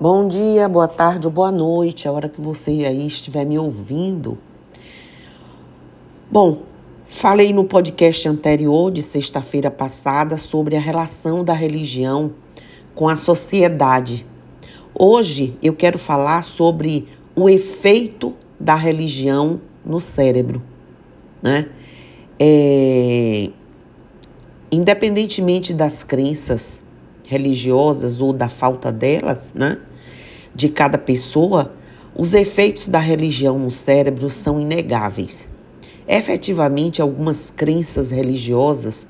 Bom dia, boa tarde ou boa noite, a hora que você aí estiver me ouvindo. Bom, falei no podcast anterior de sexta-feira passada sobre a relação da religião com a sociedade. Hoje eu quero falar sobre o efeito da religião no cérebro, né? É, independentemente das crenças religiosas ou da falta delas, né? De cada pessoa, os efeitos da religião no cérebro são inegáveis. Efetivamente, algumas crenças religiosas,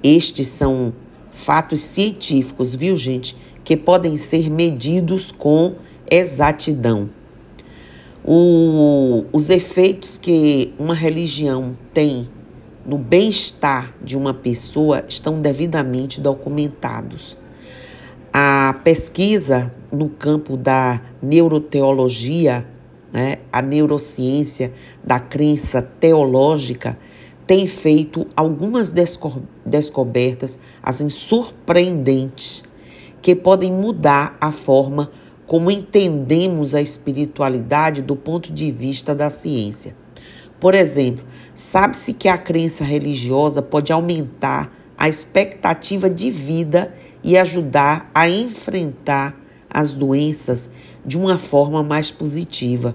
estes são fatos científicos, viu, gente, que podem ser medidos com exatidão. O, os efeitos que uma religião tem no bem-estar de uma pessoa estão devidamente documentados. A pesquisa no campo da neuroteologia, né, a neurociência da crença teológica, tem feito algumas desco descobertas assim surpreendentes que podem mudar a forma como entendemos a espiritualidade do ponto de vista da ciência. Por exemplo, sabe-se que a crença religiosa pode aumentar a expectativa de vida e ajudar a enfrentar as doenças de uma forma mais positiva.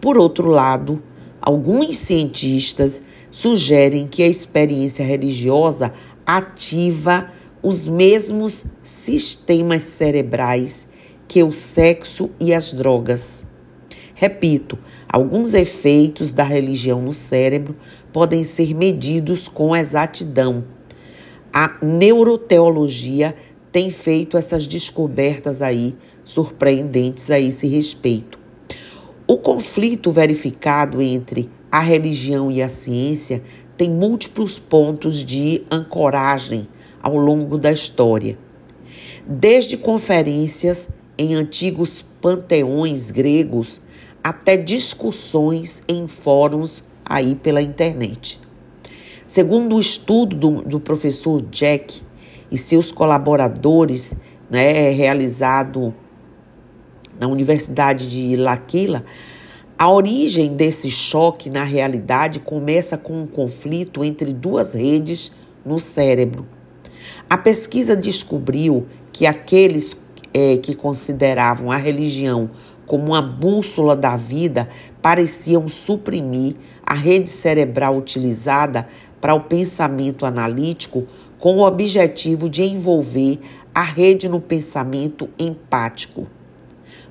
Por outro lado, alguns cientistas sugerem que a experiência religiosa ativa os mesmos sistemas cerebrais que o sexo e as drogas. Repito, alguns efeitos da religião no cérebro podem ser medidos com exatidão a neuroteologia tem feito essas descobertas aí surpreendentes a esse respeito. O conflito verificado entre a religião e a ciência tem múltiplos pontos de ancoragem ao longo da história. Desde conferências em antigos panteões gregos até discussões em fóruns aí pela internet. Segundo o estudo do, do professor Jack e seus colaboradores, né, realizado na Universidade de L'Aquila, a origem desse choque na realidade começa com um conflito entre duas redes no cérebro. A pesquisa descobriu que aqueles é, que consideravam a religião como uma bússola da vida pareciam suprimir a rede cerebral utilizada para o pensamento analítico com o objetivo de envolver a rede no pensamento empático.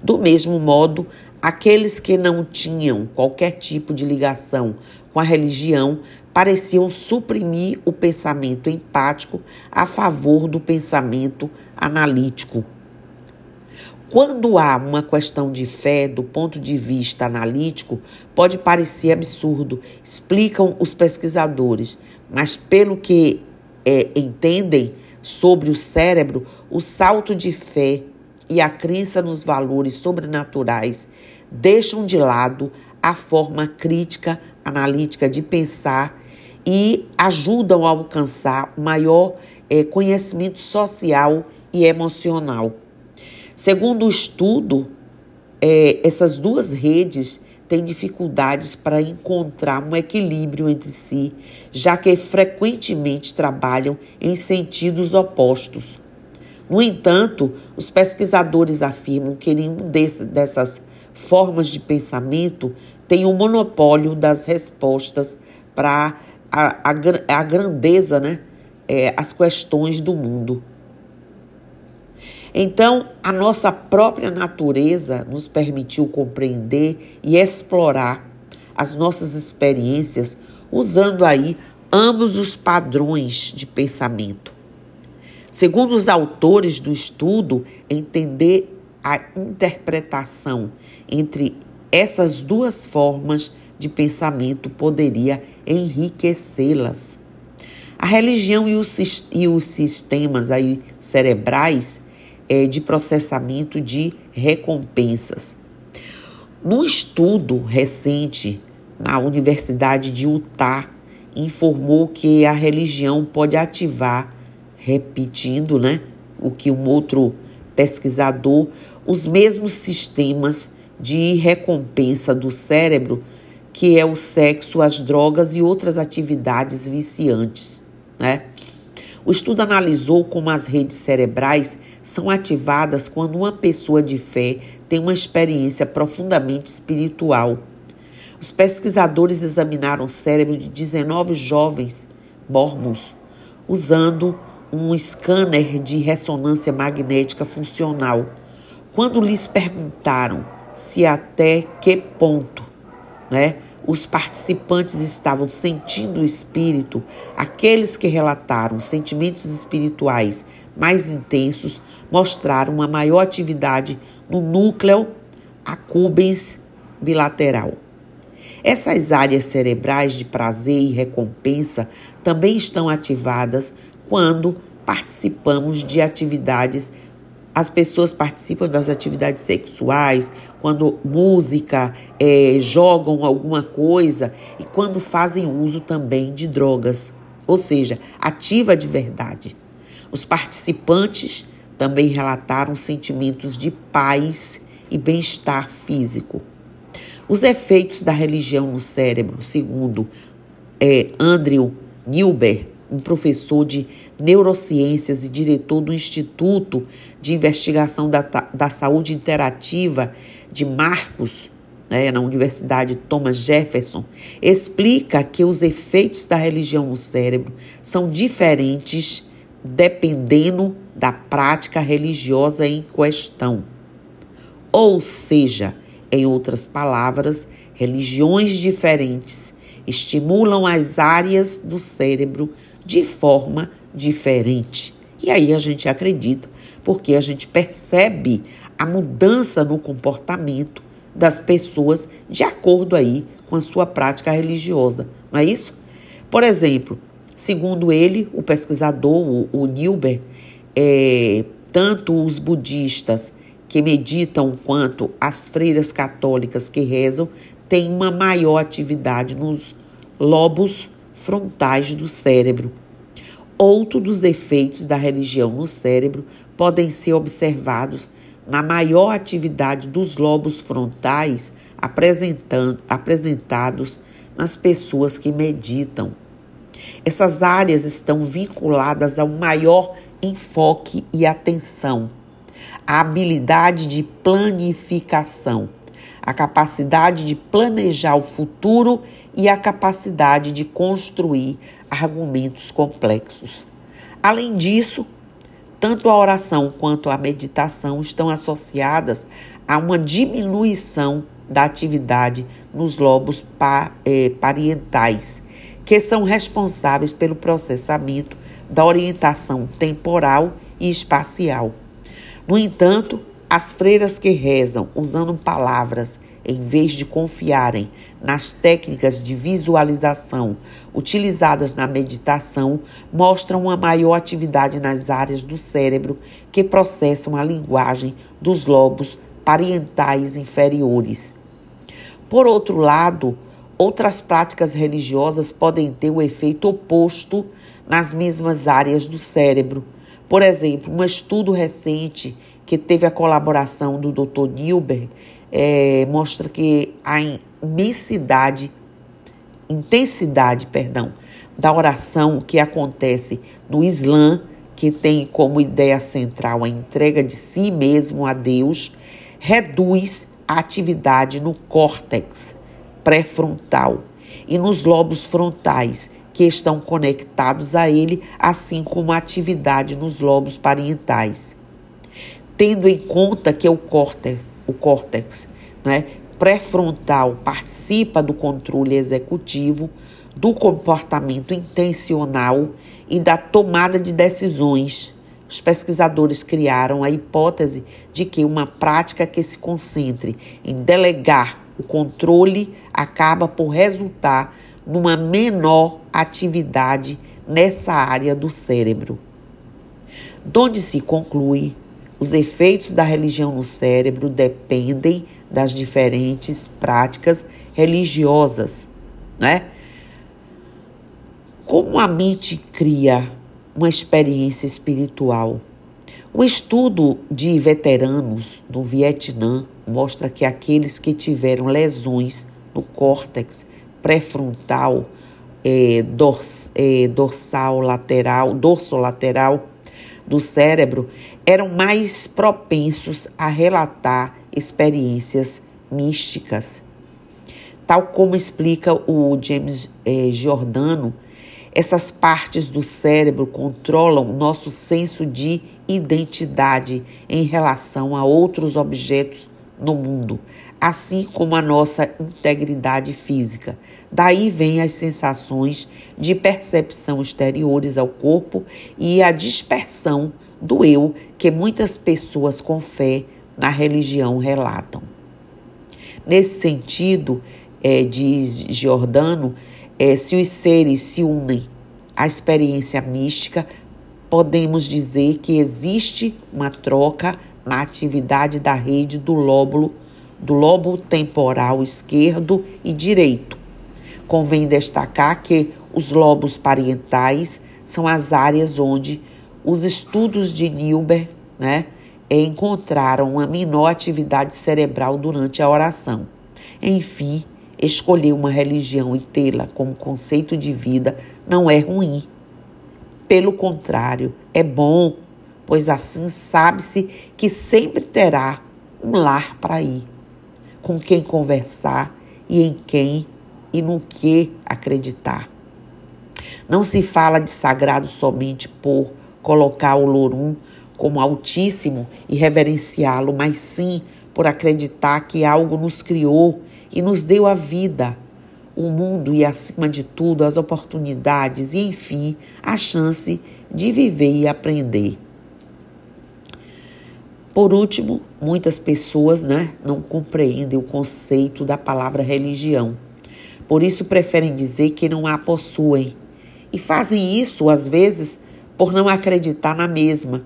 Do mesmo modo, aqueles que não tinham qualquer tipo de ligação com a religião pareciam suprimir o pensamento empático a favor do pensamento analítico. Quando há uma questão de fé do ponto de vista analítico, pode parecer absurdo, explicam os pesquisadores, mas pelo que é, entendem sobre o cérebro, o salto de fé e a crença nos valores sobrenaturais deixam de lado a forma crítica, analítica de pensar e ajudam a alcançar maior é, conhecimento social e emocional. Segundo o estudo, é, essas duas redes têm dificuldades para encontrar um equilíbrio entre si, já que frequentemente trabalham em sentidos opostos. No entanto, os pesquisadores afirmam que nenhum desse, dessas formas de pensamento tem o um monopólio das respostas para a, a, a, grandeza, né? É, as questões do mundo. Então, a nossa própria natureza nos permitiu compreender e explorar as nossas experiências usando aí ambos os padrões de pensamento. Segundo os autores do estudo, entender a interpretação entre essas duas formas de pensamento poderia enriquecê-las. A religião e os, e os sistemas aí cerebrais é, de processamento de recompensas. No estudo recente na Universidade de Utah, informou que a religião pode ativar, repetindo né, o que um outro pesquisador os mesmos sistemas de recompensa do cérebro, que é o sexo, as drogas e outras atividades viciantes. Né? O estudo analisou como as redes cerebrais são ativadas quando uma pessoa de fé tem uma experiência profundamente espiritual. Os pesquisadores examinaram o cérebro de 19 jovens mormons usando um scanner de ressonância magnética funcional. Quando lhes perguntaram se até que ponto, né, os participantes estavam sentindo o espírito, aqueles que relataram sentimentos espirituais mais intensos mostraram uma maior atividade no núcleo accumbens bilateral. Essas áreas cerebrais de prazer e recompensa também estão ativadas quando participamos de atividades as pessoas participam das atividades sexuais, quando música, é, jogam alguma coisa e quando fazem uso também de drogas, ou seja, ativa de verdade. Os participantes também relataram sentimentos de paz e bem-estar físico. Os efeitos da religião no cérebro, segundo é, Andrew Newber, um professor de neurociências e diretor do Instituto de Investigação da, da Saúde Interativa de Marcos, né, na Universidade Thomas Jefferson, explica que os efeitos da religião no cérebro são diferentes dependendo da prática religiosa em questão. Ou seja, em outras palavras, religiões diferentes estimulam as áreas do cérebro de forma diferente. E aí a gente acredita, porque a gente percebe a mudança no comportamento das pessoas de acordo aí com a sua prática religiosa, não é isso? Por exemplo, segundo ele, o pesquisador, o, Nilber, é, tanto os budistas que meditam quanto as freiras católicas que rezam têm uma maior atividade nos lobos frontais do cérebro. Outro dos efeitos da religião no cérebro podem ser observados na maior atividade dos lobos frontais apresentados nas pessoas que meditam. Essas áreas estão vinculadas ao maior enfoque e atenção, a habilidade de planificação, a capacidade de planejar o futuro e a capacidade de construir argumentos complexos. Além disso, tanto a oração quanto a meditação estão associadas a uma diminuição da atividade nos lobos pa, eh, parietais, que são responsáveis pelo processamento da orientação temporal e espacial. No entanto, as freiras que rezam usando palavras em vez de confiarem nas técnicas de visualização utilizadas na meditação, mostram uma maior atividade nas áreas do cérebro que processam a linguagem dos lobos parietais inferiores. Por outro lado, outras práticas religiosas podem ter o efeito oposto nas mesmas áreas do cérebro. Por exemplo, um estudo recente que teve a colaboração do Dr. Nilberg é, mostra que a imensidade, intensidade, perdão, da oração que acontece no Islã, que tem como ideia central a entrega de si mesmo a Deus, reduz a atividade no córtex pré-frontal e nos lobos frontais, que estão conectados a ele, assim como a atividade nos lobos parietais. Tendo em conta que o córtex o córtex né, pré-frontal participa do controle executivo, do comportamento intencional e da tomada de decisões. Os pesquisadores criaram a hipótese de que uma prática que se concentre em delegar o controle acaba por resultar numa menor atividade nessa área do cérebro. Donde se conclui os efeitos da religião no cérebro dependem das diferentes práticas religiosas, né? Como a mente cria uma experiência espiritual? O estudo de veteranos do Vietnã mostra que aqueles que tiveram lesões no córtex pré-frontal, é, dors, é, dorsal lateral, lateral do cérebro eram mais propensos a relatar experiências místicas. Tal como explica o James é, Giordano, essas partes do cérebro controlam nosso senso de identidade em relação a outros objetos no mundo, assim como a nossa integridade física. Daí vêm as sensações de percepção exteriores ao corpo e a dispersão do eu que muitas pessoas com fé na religião relatam. Nesse sentido, é, diz Giordano, é, se os seres se unem à experiência mística, podemos dizer que existe uma troca na atividade da rede do lóbulo, do lobo temporal esquerdo e direito. Convém destacar que os lobos parietais são as áreas onde os estudos de Nilber né, encontraram uma menor atividade cerebral durante a oração. Enfim, escolher uma religião e tê-la como conceito de vida não é ruim. Pelo contrário, é bom, pois assim sabe-se que sempre terá um lar para ir, com quem conversar e em quem e no que acreditar. Não se fala de sagrado somente por colocar o Lorum como altíssimo e reverenciá-lo, mas sim por acreditar que algo nos criou e nos deu a vida, o mundo e, acima de tudo, as oportunidades e, enfim, a chance de viver e aprender. Por último, muitas pessoas né, não compreendem o conceito da palavra religião. Por isso preferem dizer que não a possuem. E fazem isso, às vezes, por não acreditar na mesma,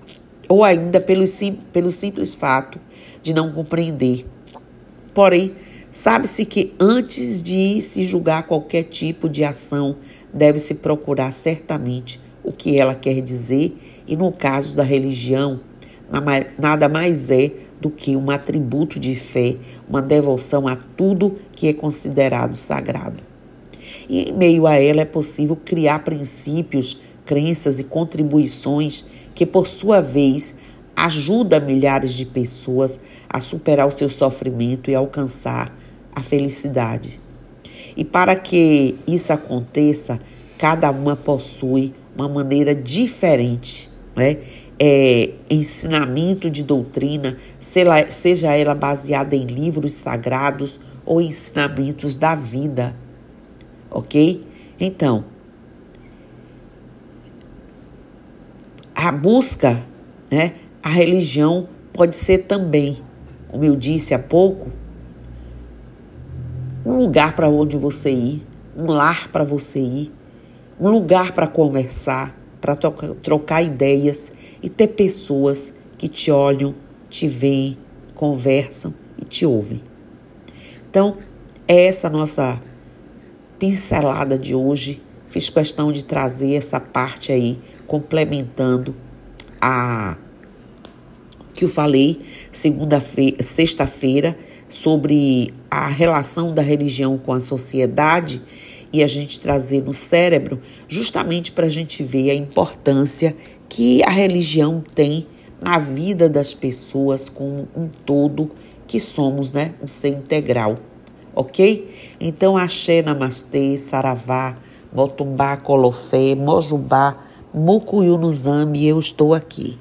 ou ainda pelo, sim, pelo simples fato de não compreender. Porém, sabe-se que antes de se julgar qualquer tipo de ação, deve-se procurar certamente o que ela quer dizer, e no caso da religião, nada mais é do que um atributo de fé, uma devoção a tudo que é considerado sagrado. E em meio a ela é possível criar princípios crenças e contribuições que, por sua vez, ajuda milhares de pessoas a superar o seu sofrimento e alcançar a felicidade. E para que isso aconteça, cada uma possui uma maneira diferente, né? É, ensinamento de doutrina, seja ela baseada em livros sagrados ou ensinamentos da vida, ok? Então, a busca, né, a religião pode ser também, como eu disse há pouco, um lugar para onde você ir, um lar para você ir, um lugar para conversar, para trocar ideias e ter pessoas que te olham, te veem, conversam e te ouvem. Então, é essa nossa pincelada de hoje. Fiz questão de trazer essa parte aí complementando a que eu falei segunda-feira, sexta-feira sobre a relação da religião com a sociedade e a gente trazer no cérebro, justamente para a gente ver a importância que a religião tem na vida das pessoas como um todo que somos, né, um ser integral, ok? Então, axé, namastê, saravá, motumbá, colofé, mojubá, Mucuyu no Zambi, eu estou aqui.